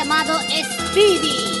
llamado Speedy.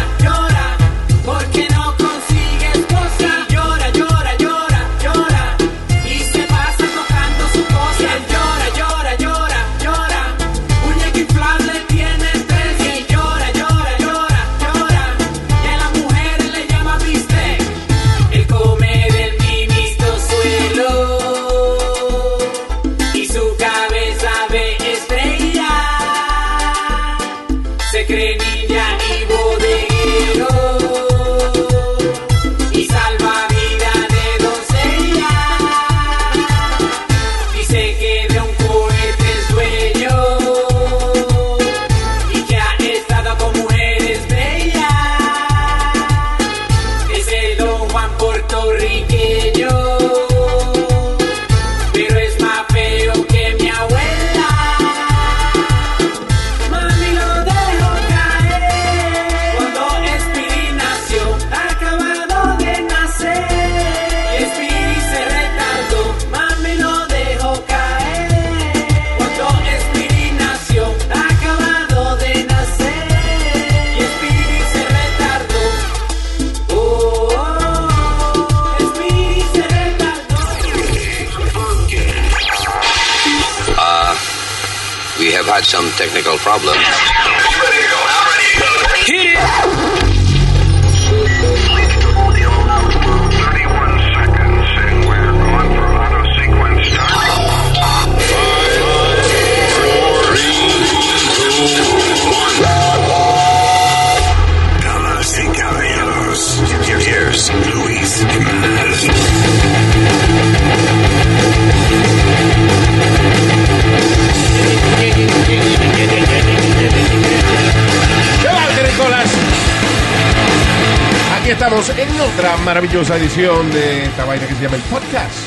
maravillosa edición de esta vaina que se llama el podcast.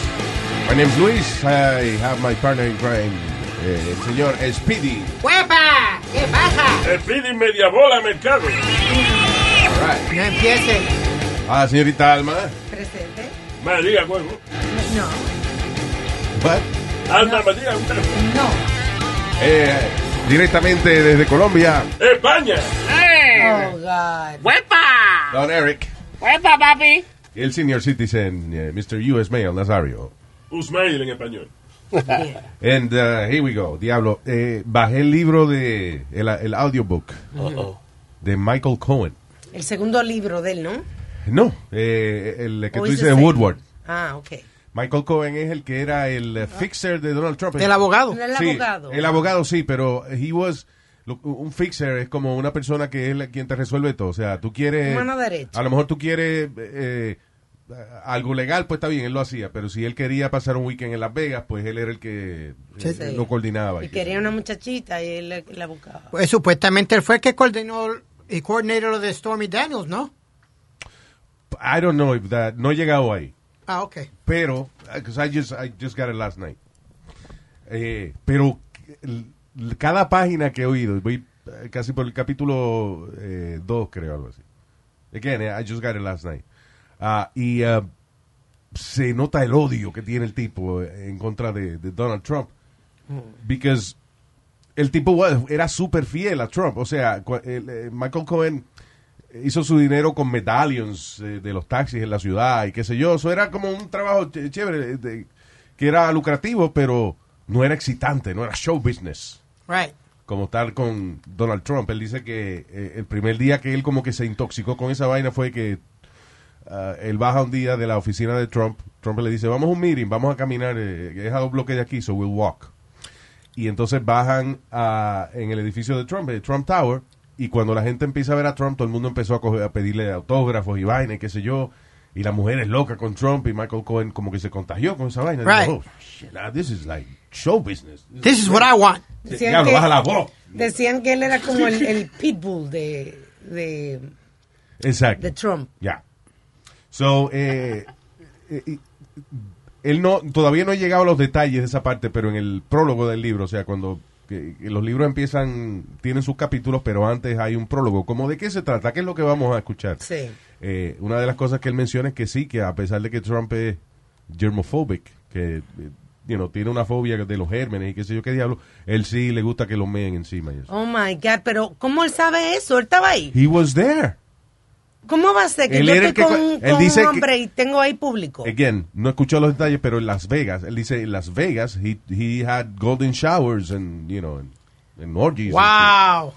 My name is Luis. I have my partner in crime, eh, el señor Speedy. ¡Huepa! ¿Qué pasa? Speedy media bola mercado. Right. No empiece. Ah, señorita Alma. Presente. María Huevo. No, What? Alma María Huevo. no. Eh, directamente desde Colombia, España. Oh, God. ¡Huepa! Don Eric. ¡Huepa, papi! El senior citizen, eh, Mr. U.S. Mail Nazario. Usmail en español. And uh, here we go. Diablo, eh, bajé el libro de el, el audiobook de Michael Cohen. El segundo libro de él, ¿no? No, eh, el que ¿O tú dices de? Woodward. Ah, ok. Michael Cohen es el que era el fixer de Donald Trump. El abogado. El Sí, abogado. El abogado sí, pero he was un fixer es como una persona que es la- quien te resuelve todo. O sea, tú quieres Mano derecha. a lo mejor tú quieres eh, algo legal, pues está bien, él lo hacía, pero si él quería pasar un weekend en Las Vegas, pues él era el que eh, Sí. lo coordinaba. Y quería una muchachita y él la- la buscaba. Pues supuestamente él fue el que coordinó y coordinó lo de Stormy Daniels, ¿no? I don't know if that no he llegado ahí. Ah, ok. pero because I just I just got it last night Eh, pero cada página que he oído voy eh, casi por el capítulo 2 creo algo así. Again eh, I just got it last night. Ah, y ah, se nota el odio que tiene el tipo eh, en contra de, de Donald Trump. Because el tipo era súper fiel a Trump. O sea eh, Michael Cohen hizo su dinero con medallions eh, de los taxis en la ciudad y qué sé yo. Eso era como un trabajo ch- chévere, eh, de- que era lucrativo, pero no era excitante, no era show business. Right. Como tal con Donald Trump. Él dice que eh, el primer día que él como que se intoxicó con esa vaina fue que ah, él baja un día de la oficina de Trump. Trump le dice, vamos a un meeting, vamos a caminar, eh, es a dos bloques de aquí, so we'll walk. y entonces bajan a, en el edificio de Trump, el Trump Tower, y cuando la gente empieza a ver a Trump, todo el mundo empezó a, coger- a pedirle autógrafos y vaina qué sé yo, y la mujer es loca con Trump y Michael Cohen como que se contagió con esa vaina. Right. Digo, oh, shit, ah, this is like show business. This is what I want. Decían Diablo, que- baja la voz. Decían que él era como el, el pitbull de, de, Exacto. de Trump. Ya. So, eh, eh, él no, todavía no he llegado a los detalles de esa parte, pero en el prólogo del libro, o sea, cuando que- que los libros empiezan, tienen sus capítulos, pero antes hay un prólogo. ¿Cómo de qué se trata? ¿Qué es lo que vamos a escuchar? Sí. Eh, una de las cosas que él menciona es que sí, que a pesar de que Trump es germophobic, que eh, you know, tiene una fobia de los gérmenes y qué sé yo qué diablo, él sí le gusta que lo meen encima y eso. Oh my God, pero ¿cómo él sabe eso? Él estaba ahí. He was there. ¿Cómo va a ser que Él yo estoy que con, él con dice un que- hombre y tengo ahí público? Again, no escuchó los detalles, pero en Las Vegas, él dice en Las Vegas, he, he had golden showers and, you know, and, and orgies. and Wow.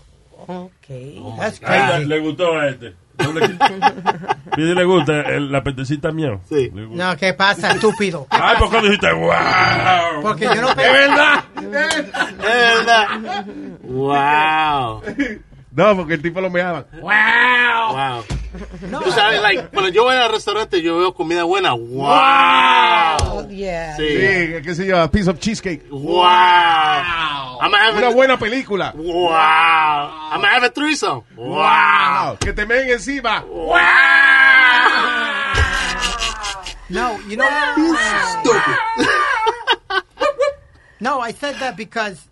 Ok. That's Ay, le, crazy. le gustó a este. Pide le gusta el- la pentecita mía. Sí. No, ¿qué pasa, estúpido? Ay, ¿por qué dijiste wow? Porque yo no ¿Es pensé. verdad? Es verdad. Wow. No, porque el tipo lo meaba. Wow. Tú sabes, like, cuando yo voy al restaurante, yo veo comida buena. Wow. Oh, yeah. Sí. Sí, qué sé yo, a piece of cheesecake. Wow. I'm Una a, buena película. Wow. I'm gonna have a threesome. Wow. Que te meen encima. No, you know. no, I said that because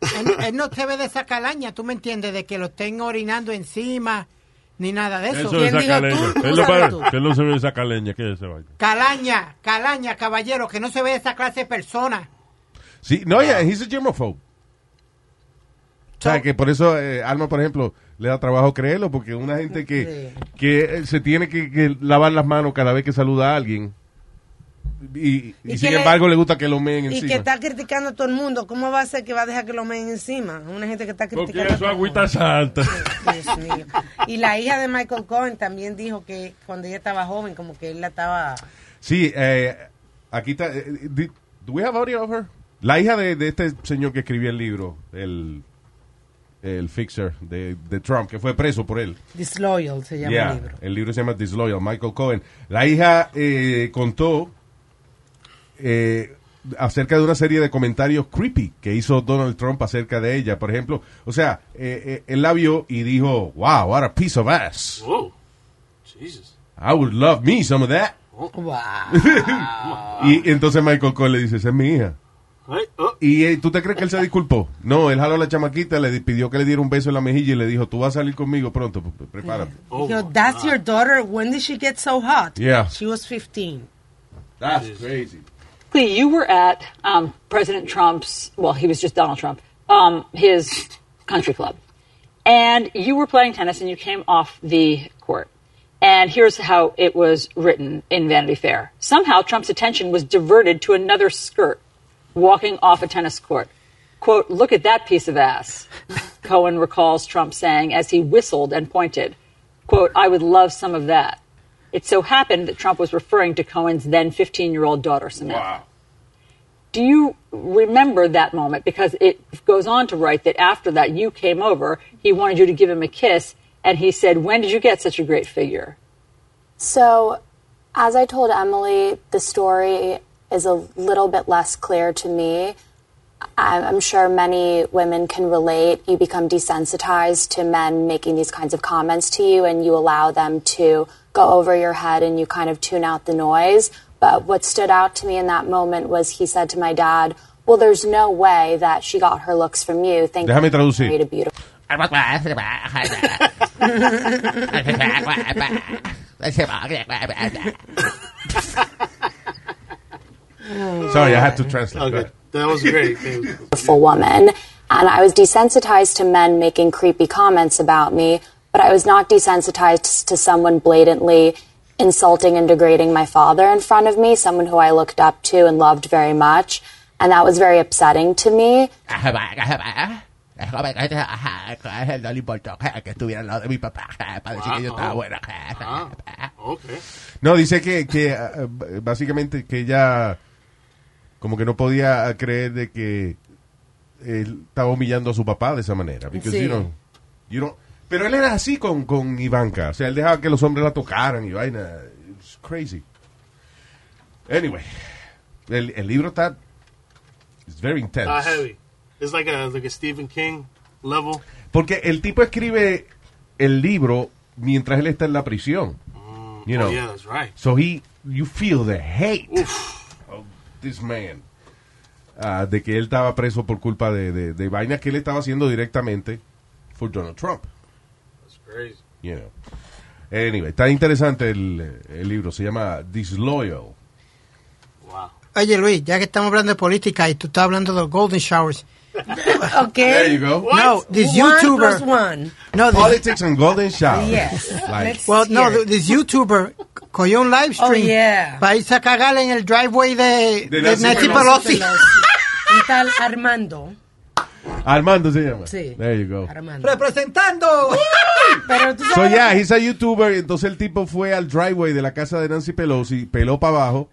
él, él no se ve de esa calaña, tú me entiendes, de que lo estén orinando encima, ni nada de eso. Eso es ¿Quién dijo saca leña. tú? Él ¿Tú no, sabes para- que no se ve esa caleña. ¿Qué es ese vaina? Calaña, calaña, caballero, que no se ve esa clase de persona. Sí, no, yeah, he's a germaphobe. O sea, que por eso eh, Alma, por ejemplo, le da trabajo creerlo, porque una gente que, que eh, se tiene que, que lavar las manos cada vez que saluda a alguien y, y Y sin le- embargo le gusta que lo meen Y encima. que está criticando a todo el mundo. ¿Cómo va a ser que va a dejar que lo meen encima? Una gente que está Porque criticando. todo el agüita mundo. santa. Dios mío. Y la hija de Michael Cohen también dijo que cuando ella estaba joven, como que él la estaba... Sí, eh, aquí está. eh, do we have audio of her? La hija de, de este señor que escribió el libro, el, el fixer de, de Trump, que fue preso por él. Disloyal se llama Yeah, el libro. el libro se llama Disloyal, Michael Cohen. La hija eh, contó eh, acerca de una serie de comentarios creepy que hizo Donald Trump acerca de ella. Por ejemplo, o sea, eh, eh, él la vio y dijo, wow, what a piece of ass. Whoa. Jesus. I would love me some of that. Wow. Y entonces Michael Cohen le dice, esa es mi hija. Oh. ¿Y eh, tú te crees que él se disculpó? No, él jaló a la chamaquita, le pidió que le diera un beso en la mejilla y le dijo, tú vas a salir conmigo pronto, p- p- prepárate. Oh, Yo, that's your daughter. When did she get so hot? Yeah. She was 15. That's crazy. You were at um, President Trump's, well, he was just Donald Trump, um, his country club. And you were playing tennis and you came off the court. And here's how it was written in Vanity Fair. Somehow Trump's attention was diverted to another skirt walking off a tennis court. Quote, look at that piece of ass. Cohen recalls Trump saying as he whistled and pointed, quote, I would love some of that. It so happened that Trump was referring to Cohen's then 15 year old daughter, Samantha. Do you remember that moment? Because it goes on to write that after that, you came over, he wanted you to give him a kiss, and he said, When did you get such a great figure? So, as I told Emily, the story is a little bit less clear to me. I'm sure many women can relate. You become desensitized to men making these kinds of comments to you, and you allow them to go over your head and you kind of tune out the noise. But what stood out to me in that moment was he said to my dad, Well, there's no way that she got her looks from you. Thank Déjame you traducir. married a beautiful. Sorry, I had to translate. Okay. That was great. Beautiful woman. And I was desensitized to men making creepy comments about me, but I was not desensitized to someone blatantly insulting and degrading my father in front of me, someone who I looked up to and loved very much. And that was very upsetting to me. No dice que, que ah, básicamente que ella como que no podía creer de que él estaba humillando a su papá de esa manera. Because, Sí. you know, you know- pero él era así con, con Ivanka. O sea, él dejaba que los hombres la tocaran y vaina. It's crazy. Anyway, el, el libro está. It's very intense. Ah, heavy. It's like a, like a Stephen King level. Porque el tipo escribe el libro mientras él está en la prisión. You know. Oh, yeah, that's right. So he, you feel the hate of this man. Ah, de que él estaba preso por culpa de, de, de vainas que él estaba haciendo directamente por Donald Trump. Crazy. You know. Anyway, está interesante el, el libro. Se llama Disloyal. Wow. Oye, Luis, ya que estamos hablando de política y tú estás hablando de los golden showers. Okay. There you go. No, this One YouTuber. plus one. No, this, Politics and Golden Shower. Yes. Like, well, no, this YouTuber cogió un live stream Oh, yeah. para irse a cagar en el driveway de, De de Nancy Nancy Pelosi. Pelosi. Un tal Armando. Armando se llama. Sí. There you go. Armando. Representando. Pero tú So yeah, he's a YouTuber. Entonces el tipo fue al driveway de la casa de Nancy Pelosi, peló para abajo,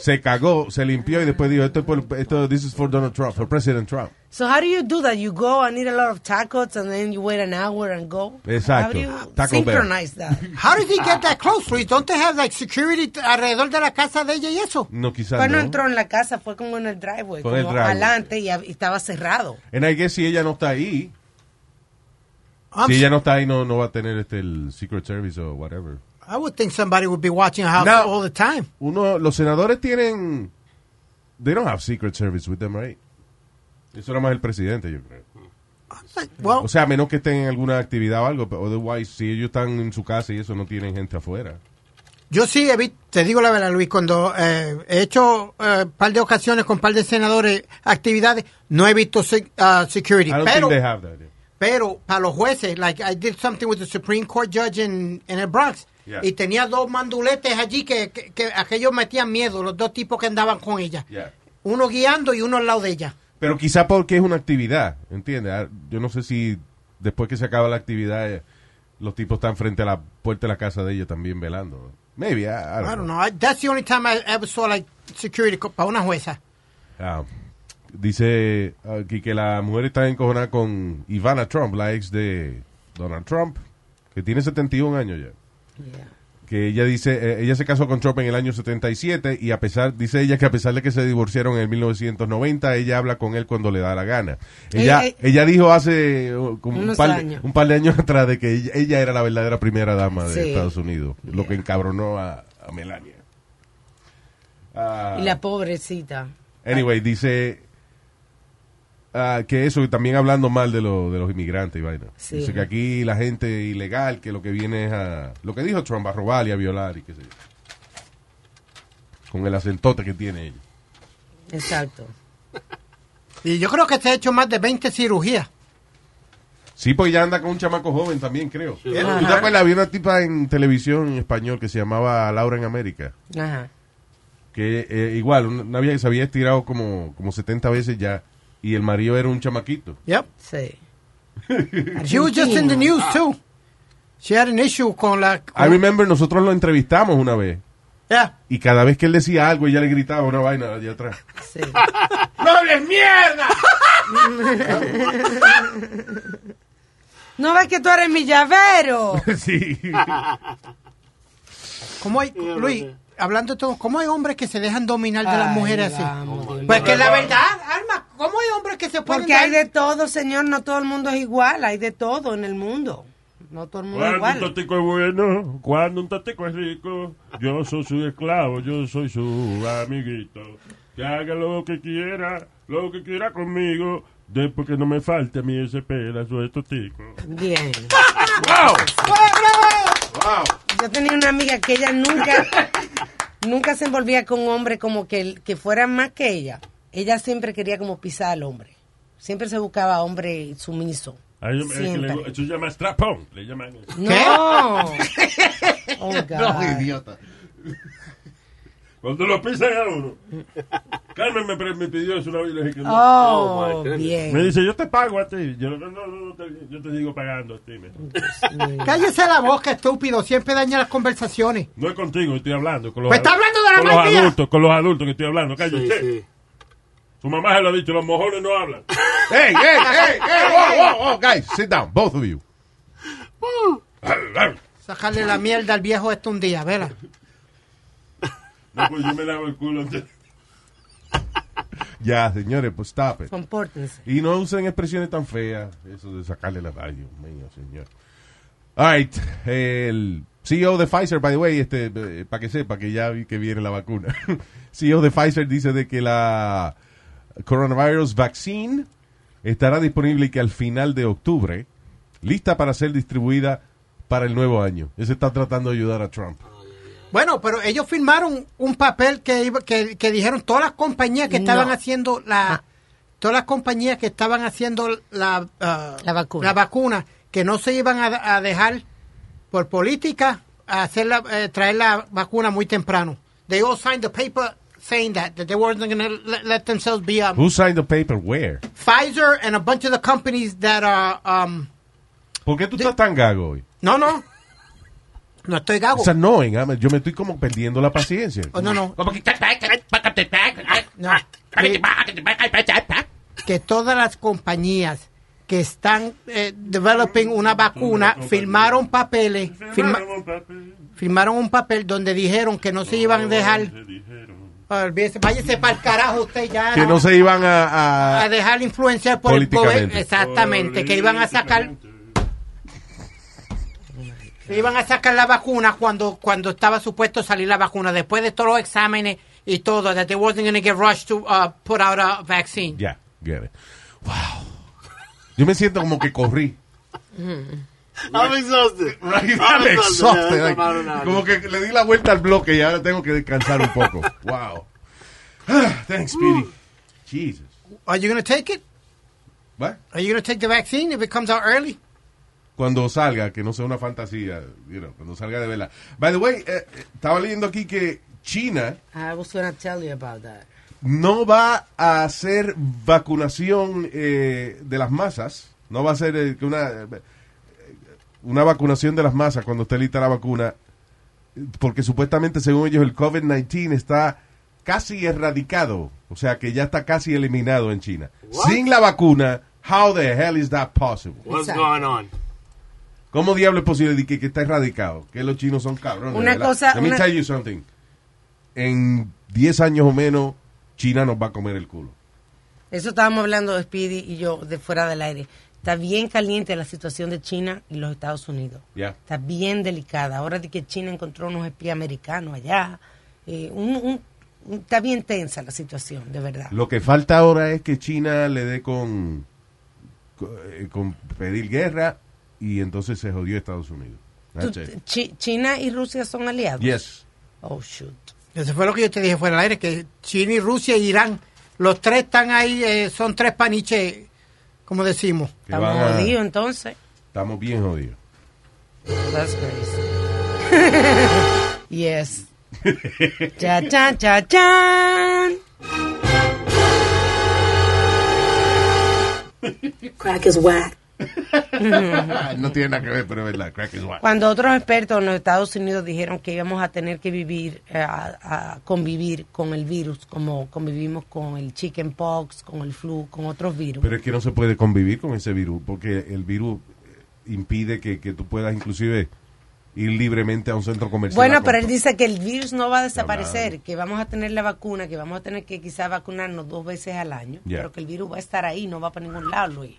se cagó, se limpió y después dijo, esto es por, esto, this is for Donald Trump, for President Trump. So how do you do that? You go and eat a lot of tacos and then you wait an hour and go? Exacto. How do you Taco Bell. synchronize that? How did he get that close, Luis? Don't they have like security alrededor de la casa de ella y eso? No, quizás Pues no no. entró en la casa, fue como en el driveway, Con como el driveway. adelante y, y estaba cerrado. And I guess si ella no está ahí, I'm si ella no está ahí, no, no va a tener este el Secret Service o whatever. I would think somebody would be watching a house all the time. Uno, los senadores tienen, they don't have Secret Service with them, right? Eso era más el presidente, yo creo. Well, O sea, a menos que estén en alguna actividad o algo, pero otherwise, si ellos están en su casa y eso, no tienen gente afuera. yo sí he visto, te digo la verdad, Luis, cuando eh, he hecho un par de ocasiones con un par de senadores actividades, no he visto sec- uh, security. I don't Pero, think they have that. pero para los jueces, like I did something with the Supreme Court judge in, in el Bronx, Yeah. y tenía dos manduletes allí que, que, que aquellos metían miedo, los dos tipos que andaban con ella. Yeah. Uno guiando y uno al lado de ella. Pero quizá porque es una actividad, ¿entiendes? Ah, Yo no sé si después que se acaba la actividad, eh, los tipos están frente a la puerta de la casa de ella también velando. Maybe, I, I don't I don't know. that's the only time I ever saw like security para una jueza. Ah, dice aquí que la mujer está encojonada con Ivana Trump, la ex de Donald Trump, que tiene 71 años ya. Que ella dice, eh, ella se casó con Trump en el año 77 y a pesar, dice ella que a pesar de que se divorciaron en el 1990, ella habla con él cuando le da la gana. Ella, Eh, eh, ella dijo hace uh, como un par, años. un par de años atrás de que ella, ella era la verdadera primera dama de Sí. Estados Unidos, lo que encabronó a, a Melania. Ah, Y la pobrecita. Anyway, dice ah, que eso, y también hablando mal de, lo- de los inmigrantes y vaina. Sí. Dice que aquí la gente ilegal, que lo que viene es a. Lo que dijo Trump, a robar y a violar y qué sé yo. Con el acentote que tiene ella. Exacto. Y yo creo que se ha hecho más de 20 cirugías. Sí, pues ya anda con un chamaco joven también, creo. ¿Tú te acuerdas? Había una tipa en televisión en español que se llamaba Laura en América. Ajá. Que eh, igual, una vieja que se había estirado como, como 70 veces ya. Y el marido era un chamaquito. Yep. Sí. She was just in the news too. She had an issue con la. I remember, nosotros lo entrevistamos una vez. Yeah. Y cada vez que él decía algo, ella le gritaba una vaina allá atrás. Sí. ¡No hables mierda! ¿No ves que tú eres mi llavero? sí. ¿Cómo hay, Luis, hablando de todo, ¿cómo hay hombres que se dejan dominar de las Ay, mujeres así? Pues que la verdad, Alma, ¿cómo hay hombres que se pueden Porque hay de todo, señor. No todo el mundo es igual. Hay de todo en el mundo. No todo el mundo es Cuando un igual. tatico es bueno, cuando un tatico es rico, yo soy su esclavo, yo soy su amiguito. Que haga lo que quiera, lo que quiera conmigo, después que no me falte a mí ese pedazo de totico. Bien. ¡Wow! ¡Wow! Yo tenía una amiga que ella nunca, nunca se envolvía con un hombre como que, que fuera más que ella. Ella siempre quería como pisar al hombre. Siempre se buscaba hombre sumiso. A ellos- es que le- eso se llama strapón, le llaman. No. Oh, God. No, idiota. Cuando lo pisan a uno. Carmen me, me pidió eso una vez y le dije que no. Oh, bien. Me dice, yo te pago a ti. Yo, no, no, no, te- yo te digo pagando a ti. me- Cállese la boca, estúpido, siempre daña las conversaciones. No es contigo, estoy hablando. Con los, Pues está hablando de la con los adultos, con los adultos que estoy hablando. Cállate. Sí, sí. Su mamá se lo ha dicho, los mojones no hablan. Hey, hey, hey, hey, whoa, whoa, whoa, guys, sit down, both of you. Sacarle la mierda al viejo este un día, vela. No, pues yo me lavo el culo antes. Ya, señores, pues stop it. Compórtense. Y no usen expresiones tan feas. Eso de sacarle la radio, mío, señor. All right. El CEO de Pfizer, by the way, este, para que sepa que ya vi que viene la vacuna. CEO de Pfizer dice de que la coronavirus vaccine estará disponible y que al final de octubre, lista para ser distribuida para el nuevo año. Ese está tratando de ayudar a Trump. Bueno, pero ellos firmaron un papel que, iba- que, que dijeron todas las compañías que estaban No. haciendo la todas las compañías que estaban haciendo la, ah, La vacuna. la vacuna, que no se iban a, a dejar por política a hacer la, eh, traer la vacuna muy temprano. They all signed the paper saying that, that they weren't going to let, let themselves be um, Who signed the paper? Where? Pfizer and a bunch of the companies that are um, ¿Por qué tú estás tan gago hoy? no no no estoy gago It's annoying. I'm- Yo me estoy como perdiendo la paciencia. Oh, no no No. que todas las compañías que están eh, developing una vacuna firmaron papeles firma- firmaron un papel donde dijeron que no se iban a dejar Olvídese, váyase para el carajo usted ya Que no se iban a... a a- dejar influenciar por el poder. exactamente que iban a sacar que iban a sacar la vacuna cuando cuando estaba supuesto salir la vacuna. Después de todos los exámenes y todo that they wasn't going to get rushed to uh, put out a vaccine. Ya, get it. Wow. Yo me siento como que corrí. I'm exhausted. Right, I'm I'm exhausted. Yeah, Like, como que le di la vuelta al bloque y ahora tengo que descansar un poco. Wow. Ah, Thanks, Speedy. Jesus. are you going to take it What? are you going to take the vaccine if it comes out early Cuando salga, que no sea una fantasía, you know, cuando salga de vela. By the way, eh, eh, estaba leyendo aquí que China I was going to tell you about that. no va a hacer vacunación eh, de las masas. No va a ser eh, que una, eh, una vacunación de las masas cuando esté lista la vacuna. Porque supuestamente, según ellos, el COVID-19 está casi erradicado. O sea, que ya está casi eliminado en China. Sin la vacuna, how the hell is that possible? What's going on? ¿Cómo diablo es posible de que, que está erradicado? Que los chinos son cabrones. Una ¿verdad? cosa- Let me una- tell you something. En 10 años o menos, China nos va a comer el culo. Eso estábamos hablando de Speedy y yo de fuera del aire. Está bien caliente la situación de China y los Estados Unidos. Ya. Está bien delicada. Ahora de que China encontró unos espías americanos allá. eh, un- un- un- está bien tensa la situación, de verdad. Lo que falta ahora es que China le dé con, con, eh, con pedir guerra y entonces se jodió Estados Unidos. China y Rusia son aliados. Yes. Oh, shoot. Eso fue lo que yo te dije fuera del aire, que China y Rusia y Irán, los tres están ahí, eh, son tres paniches, como decimos. Estamos a- jodidos entonces. Estamos bien jodidos. That's crazy. yes. cha, cha, cha, chan. Crack is whack. no tiene nada que ver, pero es verdad. Crack is white. Cuando otros expertos en los Estados Unidos dijeron que íbamos a tener que vivir, eh, a, a convivir con el virus, como convivimos con el chickenpox, con el flu, con otros virus. Pero es que no se puede convivir con ese virus, porque el virus eh, impide que, que tú puedas inclusive ir libremente a un centro comercial. Bueno, pero él dice que el virus no va a desaparecer, que vamos a tener la vacuna, que vamos a tener que quizás vacunarnos dos veces al año, Yeah. pero que el virus va a estar ahí, no va para ningún lado, Luis.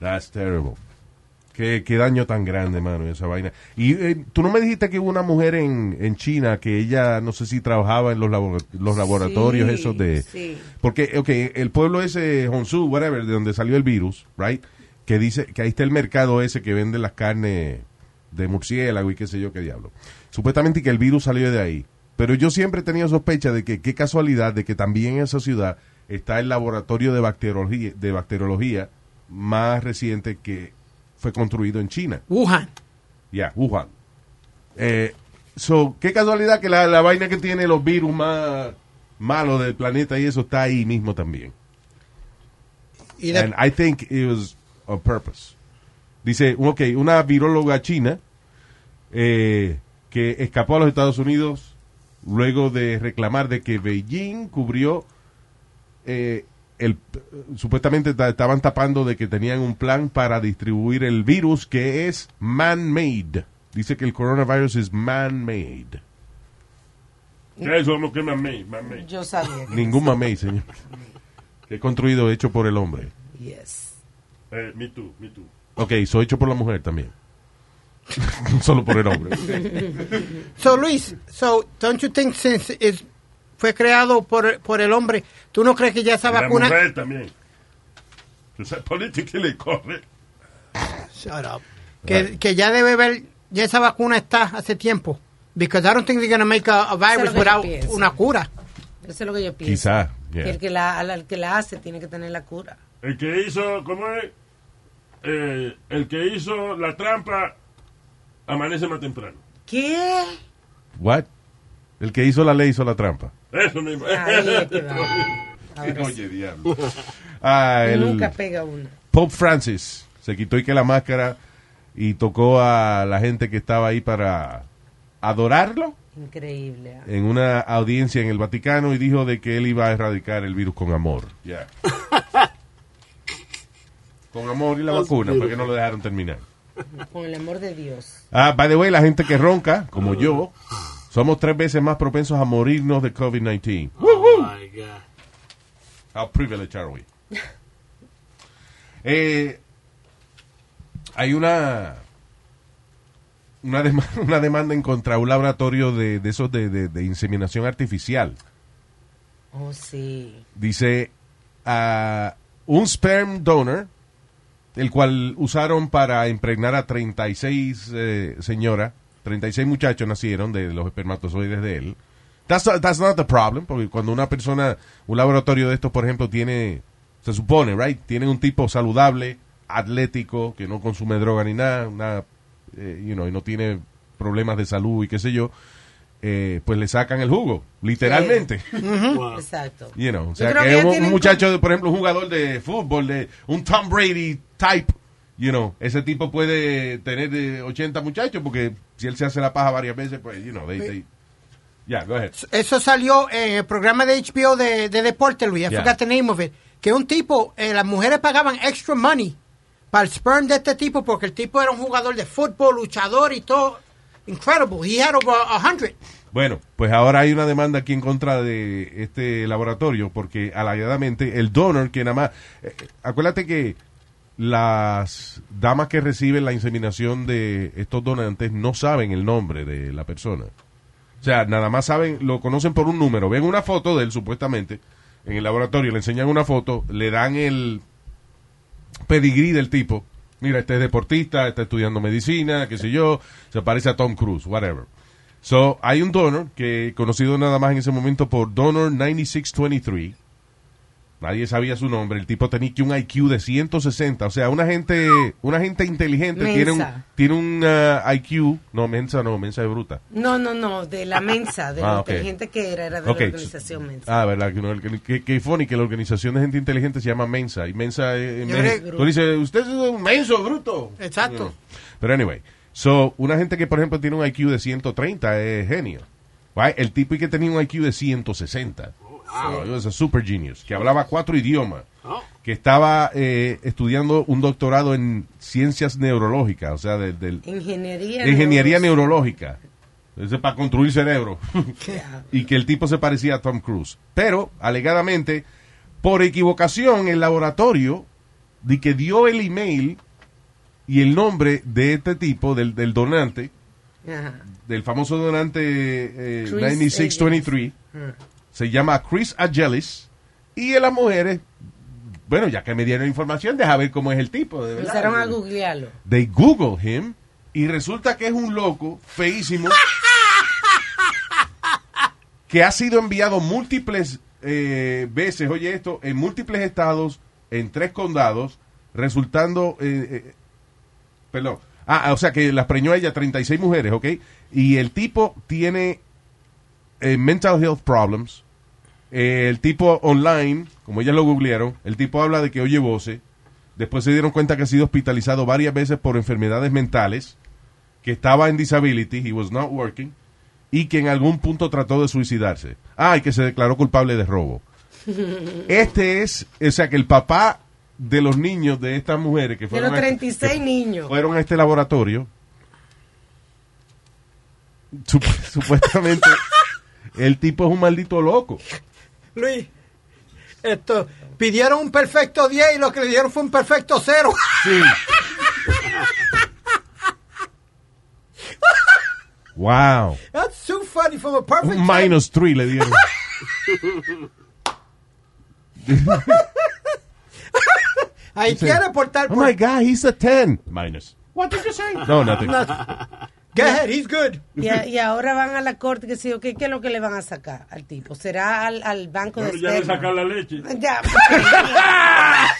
That's terrible. Qué, qué daño tan grande, mano, esa vaina. Y eh, tú no me dijiste que hubo una mujer en, en China que ella, no sé si trabajaba en los, labora- los laboratorios Sí, esos de... sí. Porque, ok, el pueblo ese, Honshu, whatever, de donde salió el virus, right? Que dice que ahí está el mercado ese que vende las carnes de murciélago y qué sé yo qué diablo. Supuestamente que el virus salió de ahí. Pero yo siempre he tenido sospecha de que qué casualidad de que también en esa ciudad está el laboratorio de bacteriología, de bacteriología más reciente que fue construido en China. Wuhan. Ya, Wuhan. Eh, so, qué casualidad que la, la vaina que tiene los virus más malos del planeta y eso está ahí mismo también. Y And I think it was on purpose. Dice, ok, una viróloga china eh, que escapó a los Estados Unidos luego de reclamar de que Beijing cubrió eh, el, supuestamente ta- estaban tapando de que tenían un plan para distribuir el virus que es man-made. Dice que el coronavirus es man-made. ¿Qué es que? Mamey. Yo sabía. que- Ningún mamey, señor. Que es construido, hecho por el hombre. Yes. Eh, me too, me too. Ok, soy hecho por la mujer también. Solo por el hombre. So, Luis, so, don't you think since is, fue creado por, por el hombre, ¿tú no crees que ya esa La vacuna... mujer también. Esa política le corre. Shut up. Que, que ya debe haber, ya esa vacuna está hace tiempo. Because I don't think they're going to make a, a es virus without una cura. Eso es lo que yo pienso. Quizá, yeah. Que el que la, el que la hace tiene que tener la cura. El que hizo, ¿cómo es? Eh, el que hizo la trampa amanece más temprano. ¿Qué? What? El que hizo la ley hizo la trampa. Eso sí. Oye, diablo. Ah, el Nunca pega una. Pope Francis se quitó y que la máscara y tocó a la gente que estaba ahí para adorarlo Increíble. ah. en una audiencia en el Vaticano y dijo de que él iba a erradicar el virus con amor. Ya. con amor y la That's vacuna, porque no lo dejaron terminar. Con el amor de Dios. Ah, by the way, la gente que ronca, como yo, somos tres veces más propensos a morirnos de COVID-19. Oh my God. How privileged are we? Eh, hay una una, dema- una demanda en contra de un laboratorio de, de esos de, de- de inseminación artificial. Oh, sí. Dice ah, un sperm donor, el cual usaron para impregnar a 36 eh, señoras, 36 muchachos nacieron de los espermatozoides de él. That's not, the problem, porque cuando una persona, un laboratorio de estos, por ejemplo, tiene, se supone, right, tiene un tipo saludable, atlético, que no consume droga ni nada, nada, eh, you know, y no tiene problemas de salud y qué sé yo, eh, pues le sacan el jugo, literalmente. Exacto. You know, o sea, que, que un, muchacho, de, por ejemplo, un jugador de fútbol, de un Tom Brady type, you know, ese tipo puede tener eh, 80 muchachos porque si él se hace la paja varias veces, pues, you know, they, they- yeah, go ahead. Eso salió en el programa de HBO de, de deporte, Luis. I Yeah. forgot the name of it. Que un tipo, eh, las mujeres pagaban extra money para el sperm de este tipo porque el tipo era un jugador de fútbol, luchador y todo. Incredible. He had over a hundred. Bueno, pues ahora hay una demanda aquí en contra de este laboratorio porque alegadamente el donor que nada más, eh, acuérdate que las damas que reciben la inseminación de estos donantes no saben el nombre de la persona. O sea, nada más saben, lo conocen por un número. Ven una foto de él, supuestamente, en el laboratorio, le enseñan una foto, le dan el pedigrí del tipo. Mira, este es deportista, está estudiando medicina, qué sé yo, se parece a Tom Cruise, whatever. So, hay un donor que conocido nada más en ese momento por Donor 9623. Nadie sabía su nombre. El tipo tenía que un IQ de 160. O sea, una gente, una gente inteligente tiene un, tiene un ah, IQ. No, mensa no, mensa de bruta. No, no, no, de la mensa, de Ah, lo ok. inteligente que era, era de la organización mensa. Ah, verdad, que, que, que, que funny que la organización de gente inteligente se llama Mensa. Y Mensa, eh, en Yo vez- creo- tú dices, usted es un menso, bruto. Exacto. No. Pero anyway, so, una gente que por ejemplo tiene un IQ de 130 es genio. Right? El tipo y que tenía un IQ de 160. So, he was a super genius. Que hablaba cuatro idiomas. Que estaba eh, estudiando un doctorado en ciencias neurológicas, o sea, del, del- Ingeniería. de ingeniería neurológica. neurológica. Eso es para construir cerebro. y que el tipo se parecía a Tom Cruise. Pero, alegadamente, por equivocación, el laboratorio de que dio el email y el nombre de este tipo, del, del donante, Ajá. del famoso donante eh, Chris 9623, Ajá. Se llama Chris Agelis, y las mujeres, bueno, ya que me dieron información, deja ver cómo es el tipo. De verdad. Empezaron a googlearlo. They Google him y resulta que es un loco feísimo que ha sido enviado múltiples eh, veces, oye esto, en múltiples estados, en tres condados, resultando, eh, eh, perdón, ah, o sea que las preñó ella 36 mujeres, ¿ok? Y el tipo tiene eh, mental health problems, eh, el tipo online, como ellas lo googlearon, el tipo habla de que oye voces, Después se dieron cuenta que ha sido hospitalizado varias veces por enfermedades mentales, que estaba en disability, he was not working, y que en algún punto trató de suicidarse. Ah, y que se declaró culpable de robo. Este es, o sea, que el papá de los niños de estas mujeres que De fueron, los a- 36 que niños. fueron a este laboratorio, sup- supuestamente el tipo es un maldito loco. Luis, esto, pidieron un perfecto 10 y lo que le dieron fue un perfecto 0. Sí. Wow. That's too funny from a perfect Un minus three le dieron. Ahí Dice, quiere portar Oh por... my God, he's a 10. Minus. What did you say? No, nothing. Go ahead, he's good. Y, a- y ahora van a la corte, que sí, ¿qué, ¿qué es lo que le van a sacar al tipo? ¿Será al, al banco de Bueno, ya le sacan la leche. Ya.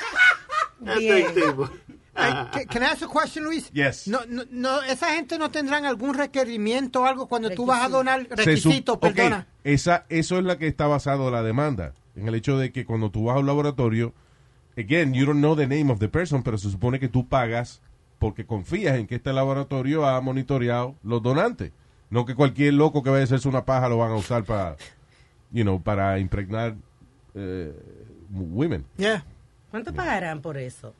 Bien. Ay, ca- can I ask a question, Luis? Yes. No, no, no, esa gente no tendrán algún requerimiento o algo cuando tú vas a donar requisito, ok, perdona. esa, eso es la que está basado la demanda. En el hecho de que cuando tú vas a un laboratorio, again, you don't know the name of the person, pero se supone que tú pagas porque confías en que este laboratorio ha monitoreado los donantes. No que cualquier loco que vaya a hacerse una paja lo van a usar para, you know, para impregnar eh, women. Yeah. ¿Cuánto pagarán por eso?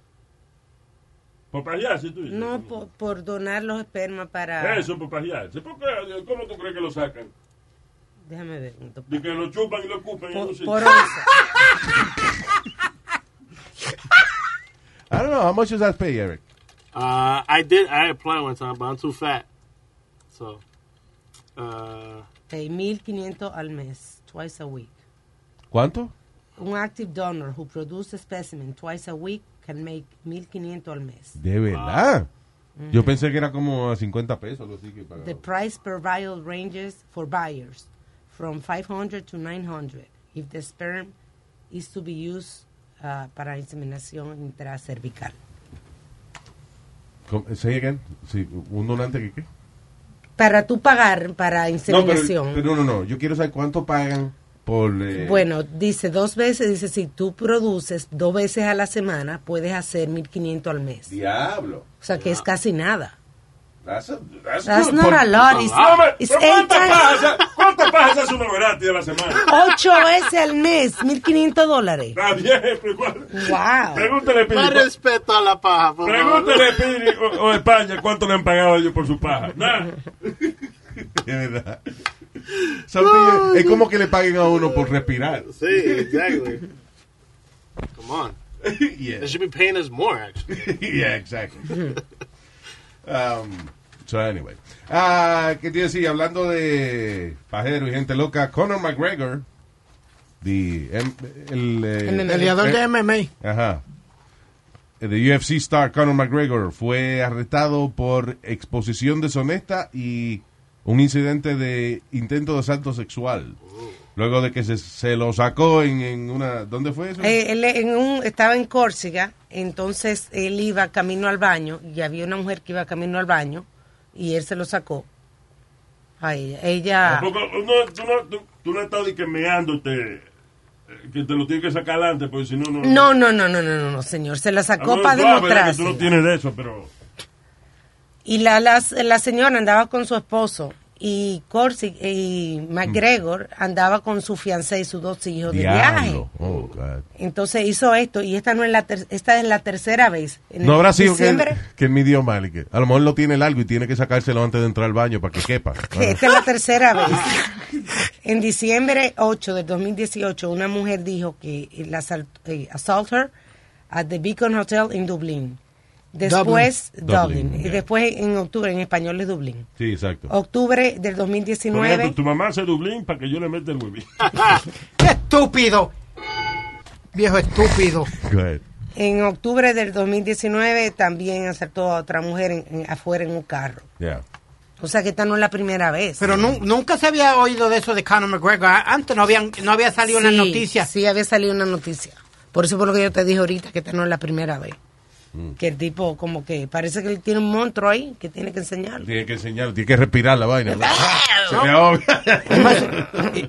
Por pajearse, tú dices. No, por, por donar los espermas para... Eso, por pajearse. ¿Por qué? ¿Cómo tú crees que lo sacan? Déjame ver. De que lo chupan y lo ocupan. Por, y no sé. por onza. I don't know, how much does that pay, Eric? Uh, I did. I applied one time, but I'm too fat. So, uh, Hey, 1.500 al mes, twice a week. ¿Cuánto? Un active donor who produces specimen twice a week can make 1.500 al mes. De verdad. Yo pensé que era como a 50 pesos. algo así que pagaba. The price per vial ranges for buyers from 500 to 900 if the sperm is to be used uh, para inseminación intracervical. Say again. Sí, un donante que qué? Para tú pagar para No, pero, inseminación. pero no, no, yo quiero saber cuánto pagan por... eh, Bueno, dice dos veces, dice si tú produces dos veces a la semana, puedes hacer 1.500 al mes. Diablo. O sea que es casi nada. That's, a- that's That's good. not a lot. It's, Ah, it's ¿pero eight ¿Cuántas times- pajas? ¿Cuántas pajas hace uno gratis a la semana? Ocho veces al mes, 1.500 dólares. Está bien, pero ¿cuál? Wow. más Pregúntale, Pili. respeto a la paja, por. Pregúntale, Pili, o, o España, cuánto le han pagado ellos por su paja. Nada. De verdad. Something- es como que le paguen a uno por respirar. Sí, exactly. Come on. yeah. They should be paying us more, actually. yeah, exactly. Um, so anyway. Ah, ¿Qué te decía? Hablando de pajero y gente loca, Conor McGregor, the, el, eh, MMA. Peleador eh, de MMA. Ajá. The UFC star Conor McGregor fue arrestado por exposición deshonesta y un incidente de intento de asalto sexual. Luego de que se, se lo sacó en, en una... ¿Dónde fue eso? Eh, él en un, estaba en Córcega, entonces él iba camino al baño y había una mujer que iba camino al baño y él se lo sacó a ella. Ella, Tampoco, no, tú, no, tú, tú no estás de que meándote, eh, que te lo tienes que sacar adelante, porque si no, no. no, no, no, no, no, no, no, señor, se la sacó para demostrar. Tú no tienes de eso, pero. Y la, la, la señora andaba con su esposo y Corsi y McGregor andaba con su fiancé y sus dos hijos de viaje. Oh. Entonces hizo esto y esta no es la ter- esta es la tercera vez. En No habrá sido que él, que él midió mal y que a lo mejor lo tiene largo y tiene que sacárselo antes de entrar al baño para que quepa. que esta es la tercera vez. En diciembre 8 del 2018, una mujer dijo que la eh, assault her at the Beacon Hotel en Dublín. Después, Dublin. Dublin. Dublin, Y yeah. después en octubre, en español es Dublín. Sí, exacto. Octubre del Por ejemplo, 2019. tu mamá hace Dublín para que yo le meta el huevín. ¡Qué estúpido! Viejo estúpido. Go ahead. En octubre del 2019 también asaltó a otra mujer en- en- afuera en un carro. Yeah. O sea que esta no es la primera vez. Pero nu- nunca se había oído de eso de Conor McGregor. Antes no, habían, no había salido una Sí, noticia. Sí, había salido una noticia. Por eso por lo que yo te dije ahorita, que esta no es la primera vez. Mm. Que el tipo como que parece que él tiene un monstruo ahí que tiene que enseñar. Tiene que enseñar, tiene que respirar la vaina. Se me ahoga.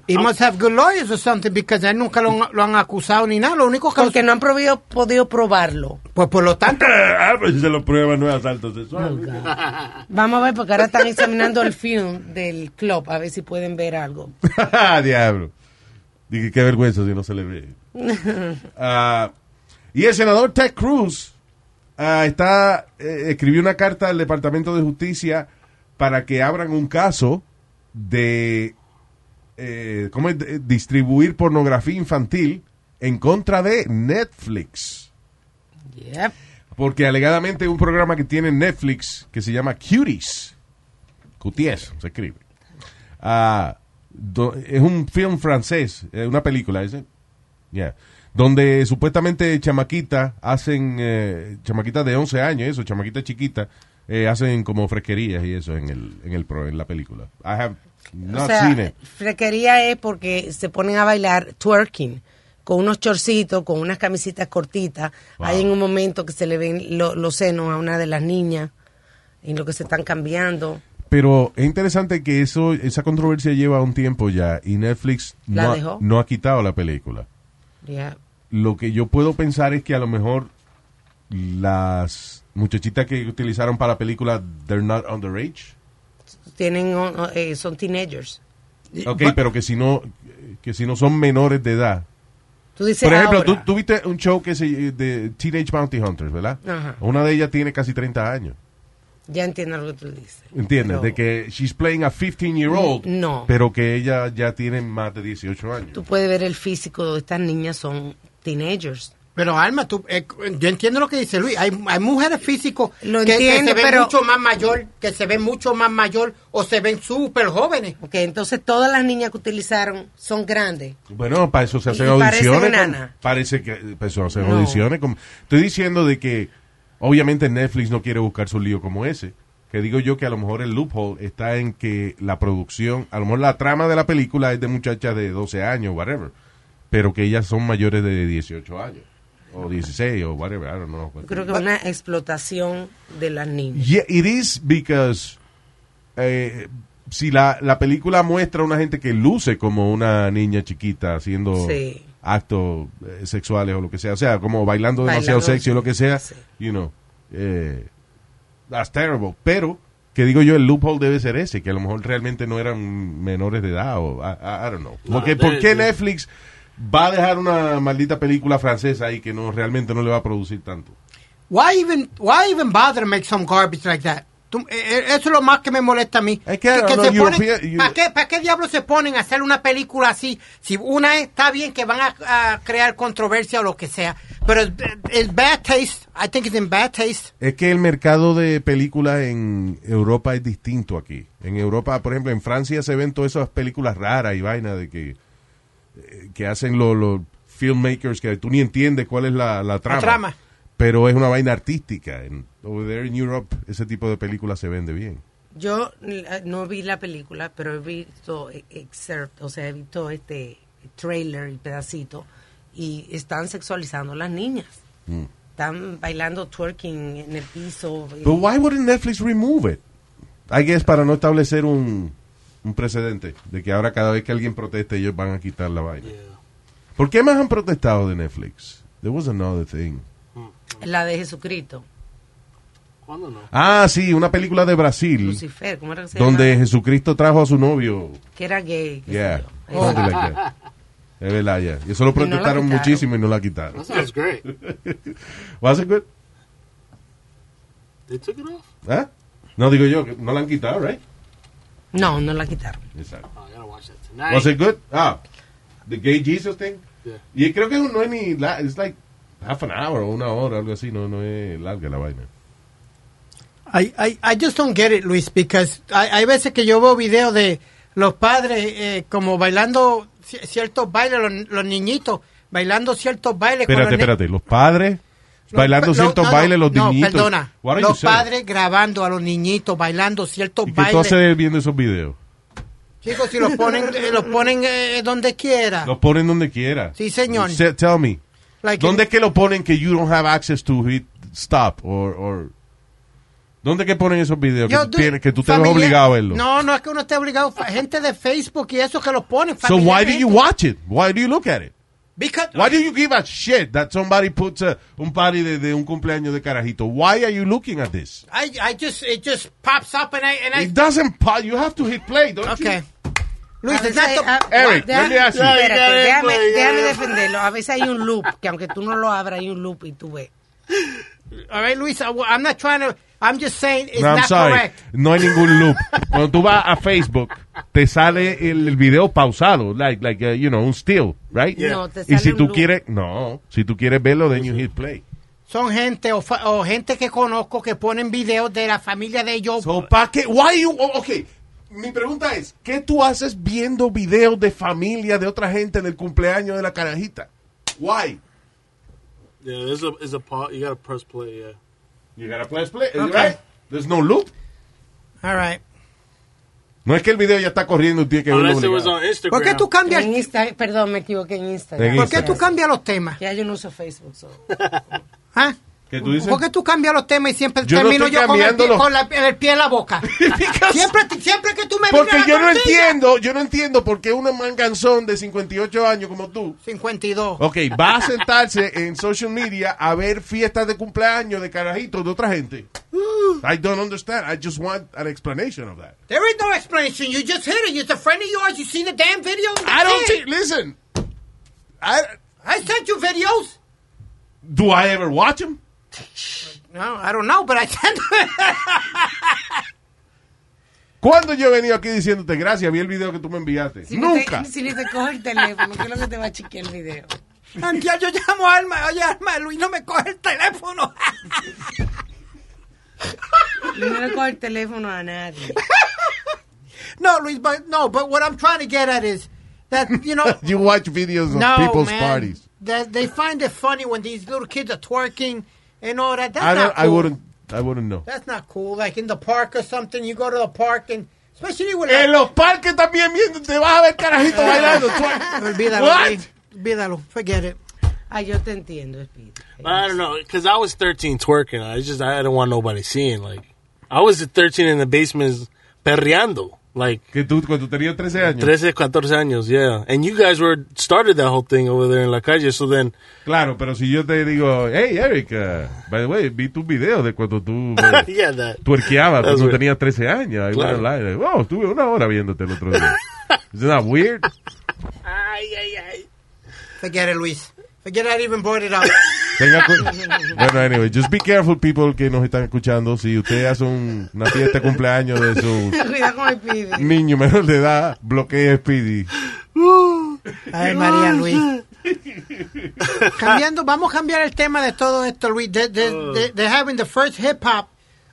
He, must have good lawyers or something because él nunca lo, han- lo han acusado ni nada. Lo único que... Porque no han probido- podido probarlo. Pues por lo tanto... ah, pues si se lo prueba, no es asalto sexual. Vamos a ver, porque ahora están examinando el film del club, a ver si pueden ver algo. Diablo. Dije, qué vergüenza si no se le ve. Ah, y el senador Ted Cruz ah, está eh, escribió una carta al Departamento de Justicia para que abran un caso de eh, ¿cómo es? De- distribuir pornografía infantil en contra de Netflix. Yep. Porque alegadamente un programa que tiene Netflix que se llama Cuties. Cuties se escribe. Ah, do- es un film francés, eh, una película, ¿es? Yeah. Donde supuestamente chamaquitas hacen, eh, chamaquitas de 11 años, eso, chamaquitas chiquitas, eh, hacen como fresquerías y eso en el, en el pro, en la película. I have not o sea, seen it. frequería es porque se ponen a bailar twerking con unos chorcitos, con unas camisitas cortitas. Wow. Hay en un momento que se le ven lo- los senos a una de las niñas en lo que se están cambiando. Pero es interesante que eso, esa controversia lleva un tiempo ya y Netflix no, ha- dejó. no ha quitado la película. Lo que yo puedo pensar es que a lo mejor las muchachitas que utilizaron para la película They're Not Underage. Tienen, oh, eh, son teenagers. Ok, pero que si no que si no son menores de edad. Tú dices Por ejemplo, ahora. tú, tú viste un show que se de Teenage Bounty Hunters, ¿verdad? Ajá. Una de ellas tiene casi 30 años. Ya entiendo lo que tú dices. ¿Entiendes? Pero De que she's playing a 15 year old, No. pero que ella ya tiene más de 18 años. Tú puedes ver el físico estas niñas, son teenagers. Pero Alma, tú, eh, yo entiendo lo que dice Luis. Hay, hay mujeres físicos Lo que, se ven pero- mucho más mayor, que se ven mucho más mayor o se ven súper jóvenes. Ok, entonces todas las niñas que utilizaron son grandes. Bueno, para eso se hacen Y audiciones. con- parece que para eso hacen No. audiciones. con- estoy diciendo de que obviamente Netflix no quiere buscar su lío como ese. Que digo yo que a lo mejor el loophole está en que la producción, a lo mejor la trama de la película es de muchachas de 12 años, whatever, pero que ellas son mayores de 18 años o 16 o whatever, I don't know. Creo que es una explotación de las niñas. Yeah, it is because eh, si la, la película muestra a una gente que luce como una niña chiquita haciendo Sí. actos eh, sexuales o lo que sea, o sea, como bailando demasiado sexy o lo que sea, sí. you know, eh, that's terrible. Pero, que digo yo, el loophole debe ser ese, que a lo mejor realmente no eran menores de edad o I, I- don't know. No, Porque, de- ¿Por qué Netflix va a dejar una maldita película francesa ahí que no realmente no le va a producir tanto? Why even, why even bother to make some garbage like that? Tú- eh, eh, eso es lo más que me molesta a mí. Es que, no, se ponen, European- you- ¿para, qué, ¿Para qué diablos se ponen a hacer una película así? Si una está bien que van a, a crear controversia o lo que sea, pero el bad taste, I think it's in bad taste. Es que el mercado de películas en Europa es distinto aquí. En Europa, por ejemplo, en Francia se ven todas esas películas raras y vainas de que, que hacen los, los filmmakers que tú ni entiendes cuál es la, la trama. trama. Pero es una vaina artística. En, over there in Europe, ese tipo de películas se vende bien. Yo eh, no vi la película, pero he visto eh, excerpt, o sea, he visto este trailer y pedacito, y están sexualizando a las niñas. Mm. Están bailando twerking en el piso. But why wouldn't Netflix remove it? I guess para no establecer un, un precedente de que ahora cada vez que alguien proteste ellos van a quitar la vaina. ¿Por qué más han protestado de Netflix? There was another thing. La de Jesucristo. ¿Cuándo no? Ah, sí, una película de Brasil Lucifer, ¿cómo era que se donde llama? Jesucristo trajo a su novio. Que era gay. sé Yeah, something like that. Es verdad, ya. Y eso lo Y no protestaron quitaron. muchísimo y no la quitaron. That sounds great. Was it good? They took it off? ¿Ah? No, digo yo, que no la han quitado, right? No, no la quitaron. Exacto. Oh. Was it good? Ah, the gay Jesus thing. Yeah. Y creo que no es ni, la, it's like half an hour o una hora, algo así, no, no es larga la vaina. I, I, I just don't get it, Luis, because hay, hay veces que yo veo videos de los padres eh, como bailando ci- ciertos bailes, los, los niñitos bailando ciertos bailes. con Espérate, los ni- espérate, los padres bailando no, ciertos no, no, bailes, los no, niñitos. perdona. Los padres grabando a los niñitos bailando ciertos ¿Y qué tú bailes. haces viendo esos videos? Chicos, si los ponen, eh, los ponen eh, donde quiera. Los ponen donde quiera. Sí, señor. Se- Tell me. Like ¿Dónde es que lo ponen que you don't have access to hit stop? Or, or- ¿Dónde es que ponen esos videos que, tú, tienes, que tú te ves familia- obligado a verlo? No, no es que uno esté obligado. Gente de Facebook y eso que los ponen. so why do you watch it? Why do you look at it? Because- Why do you give a shit that somebody puts a, un party de, de un cumpleaños de carajito? Why are you looking at this? I, I just, it just pops up and I, and I It doesn't pop. You have to hit play, don't Okay. you? Luis, not hay- the- ah, Eric, déjame- let me ask you. Espérate, déjame, déjame defenderlo. A veces hay un loop, que aunque tú no lo abras, hay un loop y tú ves. All right, Luis, I, am not trying to, I'm just saying it's No, I'm not sorry. correct. No hay ningún loop. Cuando tú vas a Facebook, te sale el, el video pausado, like, like uh, you know, un still, right? Yeah. No, te Y sale si un tú loop. quieres, no, si tú quieres verlo, then you hit play. Son gente o, fa- o gente que conozco que ponen videos de la familia de ellos. So, ¿pa' qué? Why you, okay. Mi pregunta es, ¿qué tú haces viendo videos de familia de otra gente en el cumpleaños de la carajita? Why? Yeah, there's a, there's a part. You gotta press play, yeah. You gotta press play, Okay. right? There's no loop. All right. No es que el video ya está corriendo tiene que verlo Unless it was obligado. on Instagram. ¿Por qué tú cambias, En Insta, perdón, me equivoqué en Instagram. En ¿por qué tú cambias los temas? Ya yo no uso Facebook. so. ¿Ah? ¿Qué tú dices? ¿Por qué tú cambias los temas y siempre Yo termino yo con, el pie, con la- el pie en la boca? siempre, siempre que tú me Porque yo no entiendo, yo no entiendo por qué una manganzón de 58 años como tú, 52. ok, va a sentarse en social media a ver fiestas de cumpleaños de carajitos de otra gente. I don't understand. I just want an explanation of that. There is no explanation. You just hit it. It's a friend of yours. You see the damn video? I don't see, listen. I, I sent you videos. do I ever watch them? No, I don't know, but I sent ¿Cuándo yo he venido aquí diciéndote gracias? Vi el video que tú me enviaste. Si Nunca. te- si ni te coge el teléfono, ¿qué es lo que te va a chequear el video? Antier, yo llamo a Alma. Oye, Alma, Luis no me coge el teléfono. Y no le coge el teléfono a nadie. no, Luis, but no, but what I'm trying to get at is that, you know, you watch videos of no, people's man, parties. That they find it funny when these little kids are twerking and all that. That's I, not don't, cool. I wouldn't, I wouldn't know. That's not cool. Like in the park or something, you go to the park and especially with En los parques también viendo, te vas a ver carajitos bailando. Olvídalo, What? Olvídalo. Forget it. Ah, yo te entiendo, Speedy. I don't know, because I was 13 twerking. I just I didn't want nobody seeing. Like, I was at 13 in the basement perreando. Like, Que tú, cuando tenías 13 años. 13, 14 años, yeah. And you guys were started that whole thing over there in la calle. So then, Claro, pero si yo te digo, hey, Eric, uh, by the way, vi tu video de cuando tú yeah, that. tuerqueabas cuando weird. tenías 13 años. I Claro. like, oh, estuve una hora viéndote el otro día. Isn't that weird? Ay, ay, ay. Forget it, Luis. Forget I even it up. Tenga bueno, anyway, just be careful, people que nos están escuchando. Si usted hace un- una fiesta de cumpleaños de su niño menor de edad, bloquee a Speedy. Ay, María Luis. Cambiando, vamos a cambiar el tema de todo esto, Luis. De, de, de, de having the first hip hop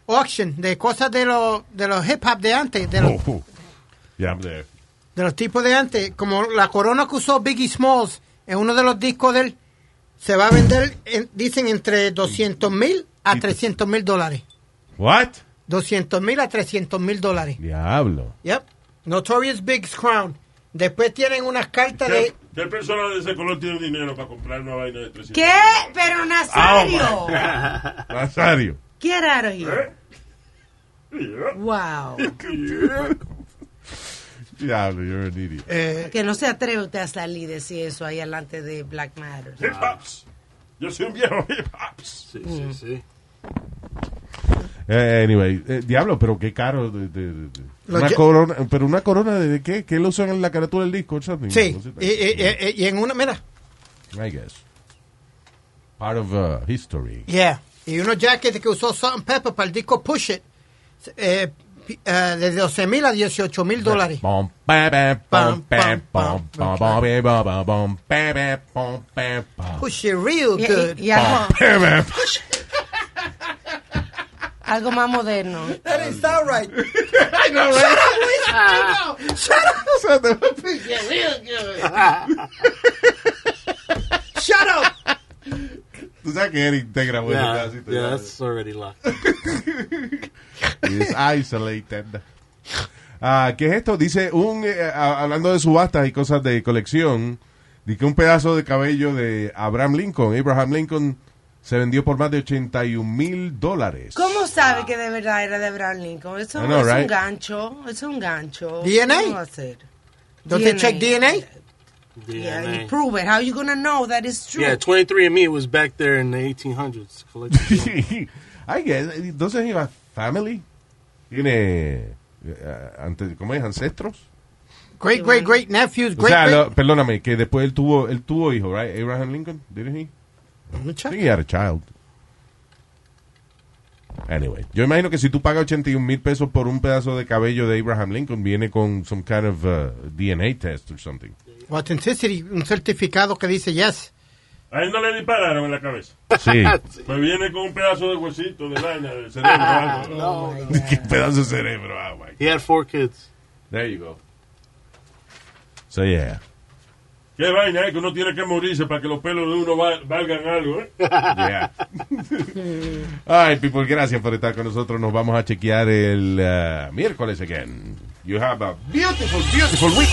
auction, de cosas de los de los hip hop de antes, de los, Oh, yeah, I'm there. de los tipos de antes, como la corona que usó Biggie Smalls en uno de los discos de él, se va a vender, en- dicen, entre 200 mil a 300 mil dólares. What? 200 mil a 300 mil dólares. Diablo. Yep. Notorious Big's Crown. Después tienen unas cartas de... ¿Qué, qué persona de ese color tiene dinero para comprar una vaina de 300? ¿Qué? Pero Nazario. Nazario. Get out of here. Wow. Diablo, you're an idiot. eh, Que no se atreve usted a salir y decir eso ahí delante de Black Matter. Hip hops. Yo soy un viejo hip hops. Sí, sí, sí. Eh, anyway, eh, diablo, pero qué caro. de- de- de- de- Lo Una corona, pero una corona de, de qué? ¿Qué lo usan en la carátula del disco? sí. No sé. Y, y- y- y en una... Mira. I guess. Part of uh, history. Yeah. Y unos jackets que usó Salt and Pepper para el disco Push It. Eh, eh, de 12 mil a 18 mil dólares. Push It real Y, good. y- y algo, Ba, ba. algo más moderno. That ain't sound right. I know, right? Shut up. Shut up. Tú sabes que él integra bueno Yeah, pedacito, yeah, ya. that's already locked. It's isolated. Ah, ¿Qué es esto? Dice, un eh, ah, hablando de subastas y cosas de colección, dice que un pedazo de cabello de Abraham Lincoln, Abraham Lincoln, se vendió por más de 81 mil dólares. ¿Cómo sabe que de verdad era de Abraham Lincoln? Eso I know, es un gancho. Es un gancho. DNA? ¿Cómo va a ser? Don't they check DNA? Yeah, you prove it. How you gonna know that it's true? Yeah, 23andMe was back there in the 1800s. collecting. I guess, doesn't he have family? Tiene, eh, ¿cómo es? Ancestros. Great, great, great nephews, O great, sea, great. lo- perdóname, que después él tuvo, él tuvo hijo, right? Abraham Lincoln, didn't he? I think he had a child. Anyway, yo imagino que si tú pagas 81 mil pesos por un pedazo de cabello de Abraham Lincoln, viene con some kind of uh, DNA test or something. Authenticity, un certificado que dice yes. A él no le dispararon en la cabeza. Sí. Pues viene con un pedazo de huesito, de vaina, de cerebro. o algo. Qué pedazo de cerebro. Oh my. He had four kids. There you go. So yeah. Qué vaina, eh, que uno tiene que morirse para que los pelos de uno val- valgan algo, ¿eh? Yeah. Ay, people, gracias por estar con nosotros. Nos vamos a chequear el uh, miércoles again. You have a beautiful, beautiful week.